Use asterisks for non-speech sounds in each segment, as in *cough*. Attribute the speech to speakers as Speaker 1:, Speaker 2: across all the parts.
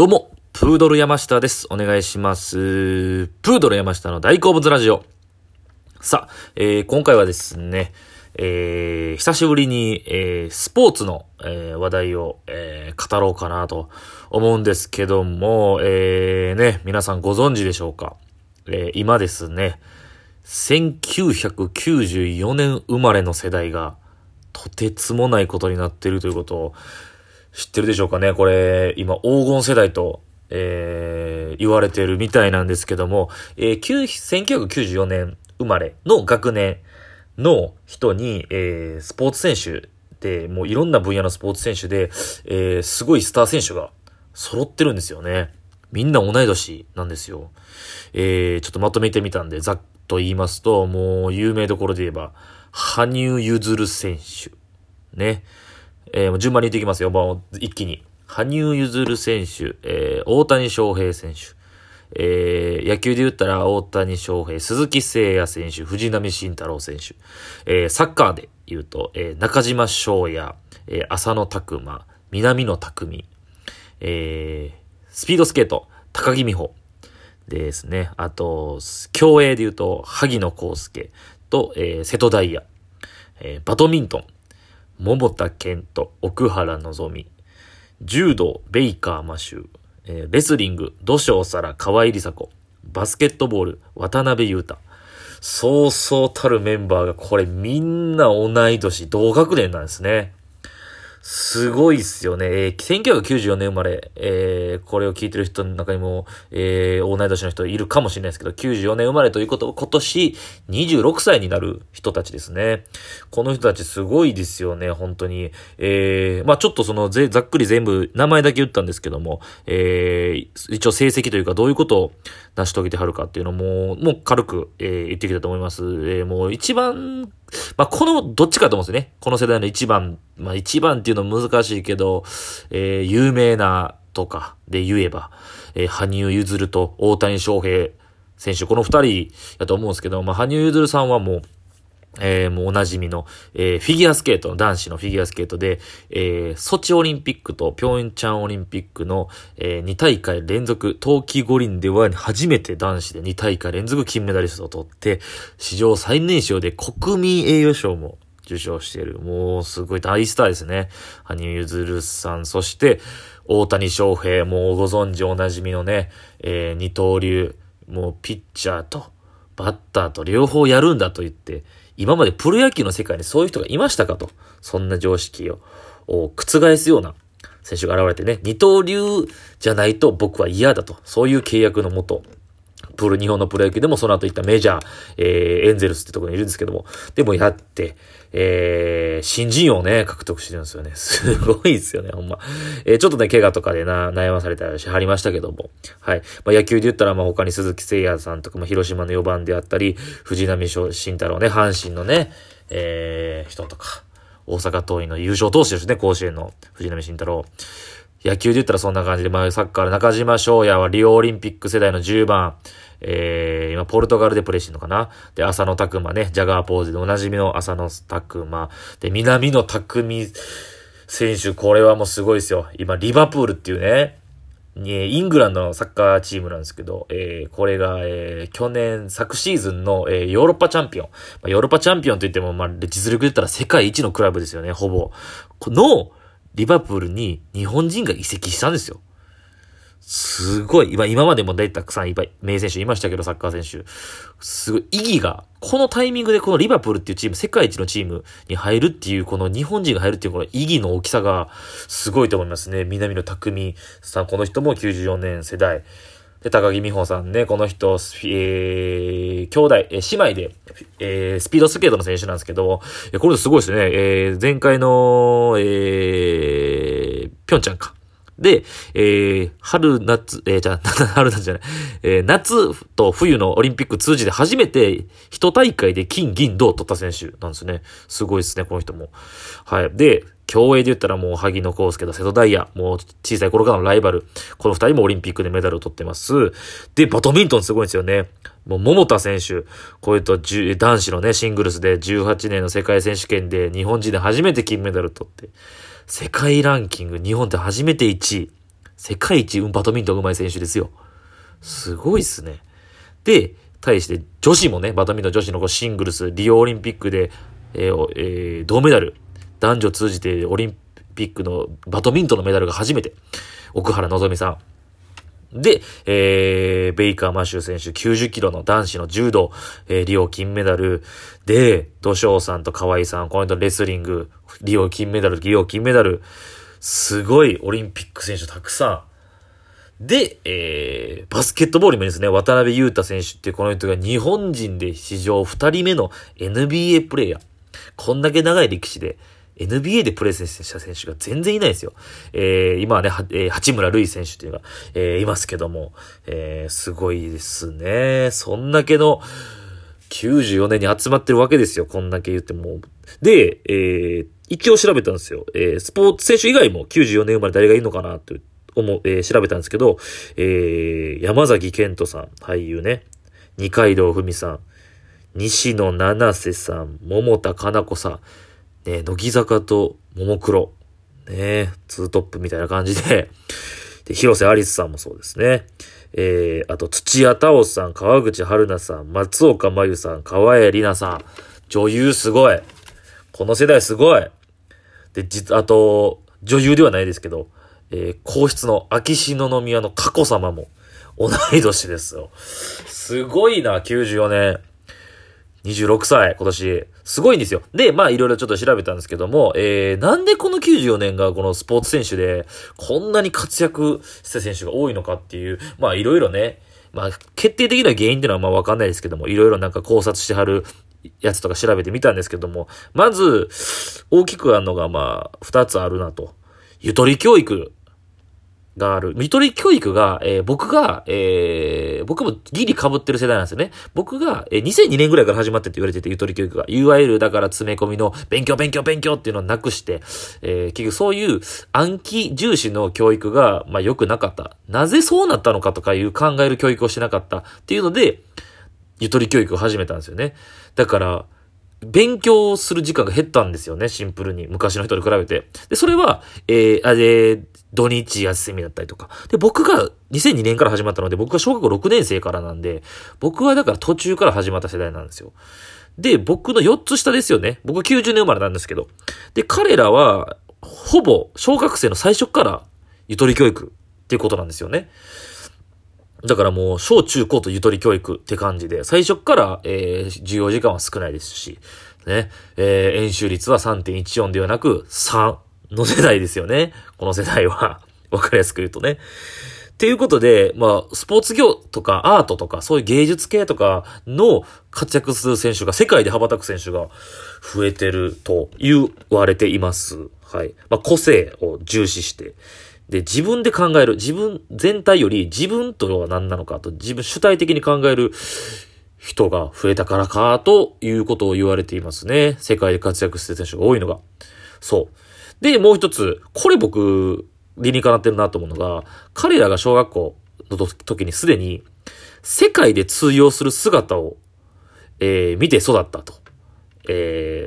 Speaker 1: どうも、プードル山下です。お願いします。プードル山下の大好物ラジオ。さあ、えー今回はですね、えー久しぶりに、えースポーツの、えー話題を、えー語ろうかなと思うんですけども、えーね、皆さんご存知でしょうか。えー今ですね、1994年生まれの世代が、とてつもないことになっているということを知ってるでしょうかね？これ、今、黄金世代と、えー言われてるみたいなんですけども、えー1994年生まれの学年の人に、えースポーツ選手で、もういろんな分野のスポーツ選手で、えーすごいスター選手が揃ってるんですよね。みんな同い年なんですよ。えーちょっとまとめてみたんで、ざっと言いますと、もう有名どころで言えば、羽生結弦選手。ね。えー順番に言っていきますよ。もう一気に。羽生結弦選手、えー大谷翔平選手。えー野球で言ったら大谷翔平、鈴木誠也選手、藤浪晋太郎選手。えーサッカーで言うと、えー中島翔也、えー浅野拓磨、南野拓実、えースピードスケート、高木美帆。ですね。あと、競泳で言うと、萩野公介と、えー瀬戸大也。えーバドミントン、桃田健人、奥原望美。柔道、ベイカーマシュー。えーレスリング、土性皿、河合梨紗子。バスケットボール、渡辺裕太。そうそうたるメンバーが、これみんな同い年、同学年なんですね。すごいっすよね。えー1994年生まれ、えーこれを聞いてる人の中にも、えー同い年の人いるかもしれないですけど、94年生まれということ、今年26歳になる人たちですね。この人たちすごいですよね、本当に。えーまあちょっとそのぜ、ざっくり全部、名前だけ言ったんですけども、えー一応成績というかどういうことを成し遂げてはるかっていうのも、もう軽く、えー言ってきたと思います。えーもう一番、まあ、この、どっちかと思うんですよね。この世代の一番、まあ、一番っていうの難しいけど、えー有名なとかで言えば、えー羽生結弦と大谷翔平選手、この二人だと思うんですけど、まあ、羽生結弦さんはもう、えーもうおなじみの、えーフィギュアスケート、男子のフィギュアスケートで、えーソチオリンピックとピョンチャンオリンピックの、え2大会連続、冬季五輪では初めて男子で2大会連続金メダリストを取って、史上最年少で国民栄誉賞も受賞している。もうすごい大スターですね。羽生結弦さん、そして大谷翔平、もうご存知おなじみのね、えー二刀流、もうピッチャーとバッターと両方やるんだと言って、今までプロ野球の世界にそういう人がいましたかと。そんな常識を覆すような選手が現れてね、二刀流じゃないと僕は嫌だと。そういう契約のもと、プロ、日本のプロ野球でもその後行ったメジャー、えー、エンゼルスってところにいるんですけども、でもやって、えー、新人王ね、獲得してるんですよね。*laughs* すごいですよね、ほんま。えー、ちょっとね、怪我とかでな、悩まされたりしはりましたけども。はい。まあ、野球で言ったら、まあ、他に鈴木誠也さんとかも広島の4番であったり、藤浪晋太郎ね、阪神のね、えー、人とか、大阪桐蔭の優勝投手ですね、甲子園の藤浪晋太郎。野球で言ったらそんな感じで、まあ、サッカーの中島翔也はリオオリンピック世代の10番、えー、今、ポルトガルでプレーしてるのかな？で、浅野拓磨ね、ジャガーポーズでおなじみの浅野拓磨。で、南野拓実選手、これはもうすごいですよ。今、リバプールっていうね、にイングランドのサッカーチームなんですけど、えー、これが、えー、去年、昨シーズンの、えー、ヨーロッパチャンピオン。まあ、ヨーロッパチャンピオンといっても、まあ、実力で言ったら世界一のクラブですよね、ほぼ。この、リバプールに日本人が移籍したんですよ。すごい。今、今までも大たくさんいっぱい名選手いましたけど、サッカー選手。すごい。意義が、このタイミングでこのリバプールっていうチーム、世界一のチームに入るっていう、この日本人が入るっていうこの意義の大きさが、すごいと思いますね。南野匠さん、この人も94年世代。で、高木美帆さんね、この人、えー、兄弟、えー姉妹で、えー、スピードスケートの選手なんですけど、これすごいですね。えー、前回の、えー、ぴょんちゃんか。で、えー、春、夏、えー、じゃあ、*laughs* 春夏じゃない、えー、夏と冬のオリンピック通じて初めて一大会で金、銀、銅を取った選手なんですね。すごいですね、この人も。はい。で、競泳で言ったらもう萩野公介と瀬戸大也、もう小さい頃からのライバル。この二人もオリンピックでメダルを取ってます。で、バドミントンすごいんですよね。もう桃田選手、こういうと男子のね、シングルスで18年の世界選手権で日本人で初めて金メダル取って、世界ランキング日本って初めて1位。世界一バドミントン上手い選手ですよ。すごいっすね。で、対して女子もね、バドミントン女子のシングルス、リオオリンピックで、えーえー、銅メダル、男女通じてオリンピックのバドミントンのメダルが初めて、奥原希美さん。で、えー、ベイカー・マシュー選手90キロの男子の柔道、えー、リオ金メダル。で、土翔さんと河合さん、この人レスリング、リオ金メダル、リオ金メダル。すごいオリンピック選手たくさん。で、えー、バスケットボールもですね、渡辺裕太選手っていうこの人が日本人で史上2人目の NBA プレイヤー。こんだけ長い歴史で、NBA でプレーした選手が全然いないですよ。えー、今はね、はえー、八村塁選手っていうのが、えー、いますけども、えー、すごいですね。そんだけの、94年に集まってるわけですよ。こんだけ言っても。で、えー、一応調べたんですよ。えー、スポーツ選手以外も94年生まれ誰がいるのかなって思う、えー、調べたんですけど、えー、山崎健人さん、俳優ね。二階堂ふみさん。西野七瀬さん。桃田かな子さん。ね、乃木坂とももクロ。ね、ツートップみたいな感じで。で、広瀬アリスさんもそうですね。えー、あと、土屋太鳳さん、川口春奈さん、松岡真優さん、川栄里奈さん。女優すごい。この世代すごい。で、実、あと、女優ではないですけど、えー、皇室の秋篠宮の佳子様も同い年ですよ。すごいな、94年。26歳、今年。すごいんですよ。で、まあいろいろちょっと調べたんですけども、えー、なんでこの94年がこのスポーツ選手で、こんなに活躍した選手が多いのかっていう、まあいろいろね、まあ決定的な原因っていうのはまあわかんないですけども、いろいろなんか考察してはるやつとか調べてみたんですけども、まず、大きくあるのがまあ、二つあるなと。ゆとり教育がある。ゆとり教育が、えー、僕が、えー、僕もギリ被ってる世代なんですよね。僕が、えー、2002年ぐらいから始まってって言われてて、ゆとり教育が。いわゆる、だから詰め込みの勉強勉強勉強っていうのをなくして、えー、結局そういう暗記重視の教育が、まあ良くなかった。なぜそうなったのかとかいう考える教育をしてなかったっていうので、ゆとり教育を始めたんですよね。だから、勉強する時間が減ったんですよね、シンプルに。昔の人に比べて。で、それは、えー、あれ、土日休みだったりとか。で、僕が2002年から始まったので、僕が小学校6年生からなんで、僕はだから途中から始まった世代なんですよ。で、僕の4つ下ですよね。僕90年生まれなんですけど。で、彼らは、ほぼ小学生の最初からゆとり教育っていうことなんですよね。だからもう、小中高とゆとり教育って感じで、最初から、えー、授業時間は少ないですし、ね、えー、演習率は3.14ではなく、3の世代ですよね。この世代は。*laughs* わかりやすく言うとね。っていうことで、まあ、スポーツ業とかアートとか、そういう芸術系とかの活躍する選手が、世界で羽ばたく選手が増えてると言われています。はい。まあ、個性を重視して。で、自分で考える。自分全体より自分とは何なのかと、自分主体的に考える人が増えたからか、ということを言われていますね。世界で活躍してる選手が多いのが。そう。で、もう一つ、これ僕、理にかなってるなと思うのが、彼らが小学校の時にすでに、世界で通用する姿を、えー、見て育ったと。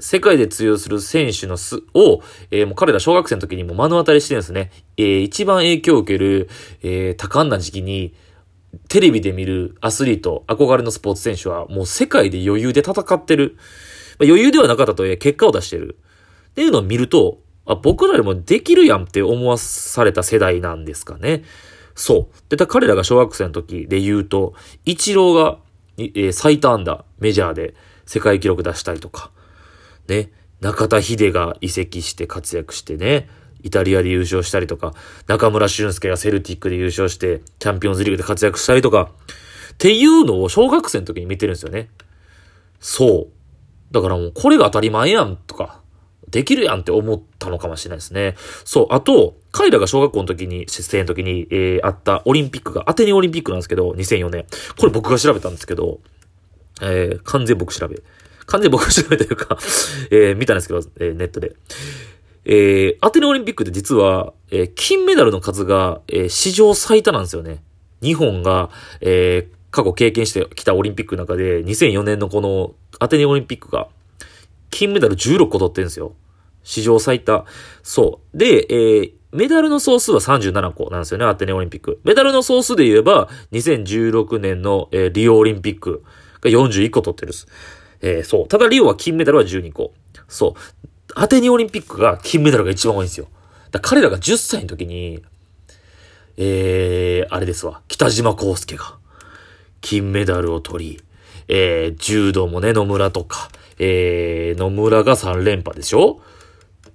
Speaker 1: 世界で通用する選手のす、を、えー、もう彼ら小学生の時にも目の当たりしてるんですね。えー、一番影響を受ける、えー、多感な時期に、テレビで見るアスリート、憧れのスポーツ選手はもう世界で余裕で戦ってる。まあ、余裕ではなかったとえ結果を出してる。っていうのを見ると、あ、僕らよりもできるやんって思わされた世代なんですかね。そう。で、彼らが小学生の時で言うと、イチローが、えー、最多安打、メジャーで世界記録出したりとか、ね、中田秀が移籍して活躍してね、イタリアで優勝したりとか、中村俊介がセルティックで優勝して、チャンピオンズリーグで活躍したりとか、っていうのを小学生の時に見てるんですよね。そう。だからもうこれが当たり前やんとか、できるやんって思ったのかもしれないですね。そう。あと、彼らが小学校の時に、出演の時に、えー、あったオリンピックが、アテネオリンピックなんですけど、2004年。これ僕が調べたんですけど、えー、完全僕調べ。完全に僕調べというか *laughs* えー、見たんですけど、えー、ネットで。えー、アテネオリンピックって実は、えー、金メダルの数が、えー、史上最多なんですよね。日本が、えー、過去経験してきたオリンピックの中で、2004年のこのアテネオリンピックが、金メダル16個取ってるんですよ。史上最多。そう。で、えー、メダルの総数は37個なんですよね、アテネオリンピック。メダルの総数で言えば、2016年の、えー、リオオリンピックが41個取ってるです。えー、そう。ただリオは金メダルは12個。そう。アテネオリンピックが金メダルが一番多いんですよ。だ彼らが10歳の時に、えー、あれですわ。北島康介が金メダルを取り、えー、柔道もね、野村とか、えー、野村が3連覇でしょ？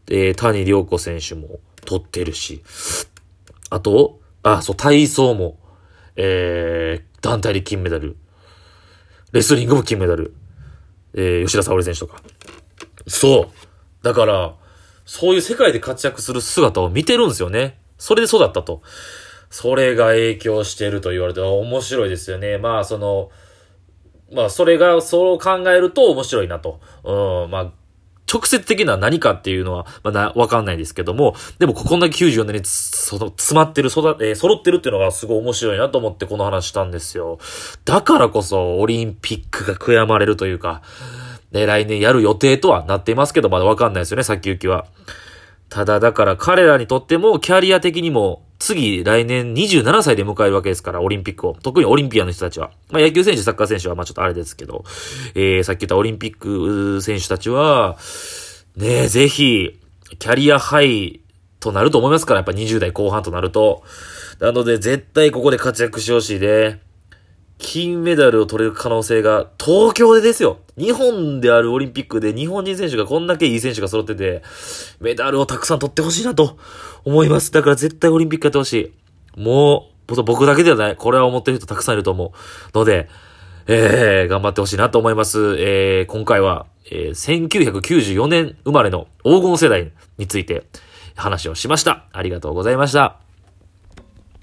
Speaker 1: えー、谷良子選手も取ってるし、あと、あ、そう、体操も、えー、団体で金メダル。レスリングも金メダル。えー、吉田沙保里選手とか。そう。だから、そういう世界で活躍する姿を見てるんですよね。それで育ったと。それが影響してると言われて、面白いですよね。まあ、その、まあ、それが、そう考えると面白いなと。うん、まあ、直接的な何かっていうのは、まだわかんないですけども、でもこんだけ94年にその詰まってる、そだ、えー、揃ってるっていうのがすごい面白いなと思ってこの話したんですよ。だからこそオリンピックが悔やまれるというか、ね、来年やる予定とはなっていますけど、まだわかんないですよね、先行きは。ただ、だから彼らにとっても、キャリア的にも、次、来年27歳で迎えるわけですから、オリンピックを。特にオリンピアの人たちは。まあ、野球選手、サッカー選手は、まあ、ちょっとあれですけど、えー、さっき言ったオリンピック選手たちは、ねぜひ、キャリアハイとなると思いますから、やっぱ20代後半となると。なので、絶対ここで活躍してほしいね。金メダルを取れる可能性が、東京でですよ。日本であるオリンピックで日本人選手がこんだけいい選手が揃ってて、メダルをたくさん取ってほしいなと思います。だから絶対オリンピックやってほしい。もう、僕だけではない。これは思ってる人たくさんいると思う。ので、えー、頑張ってほしいなと思います。えー、今回は、えー、1994年生まれの黄金世代について話をしました。ありがとうございました。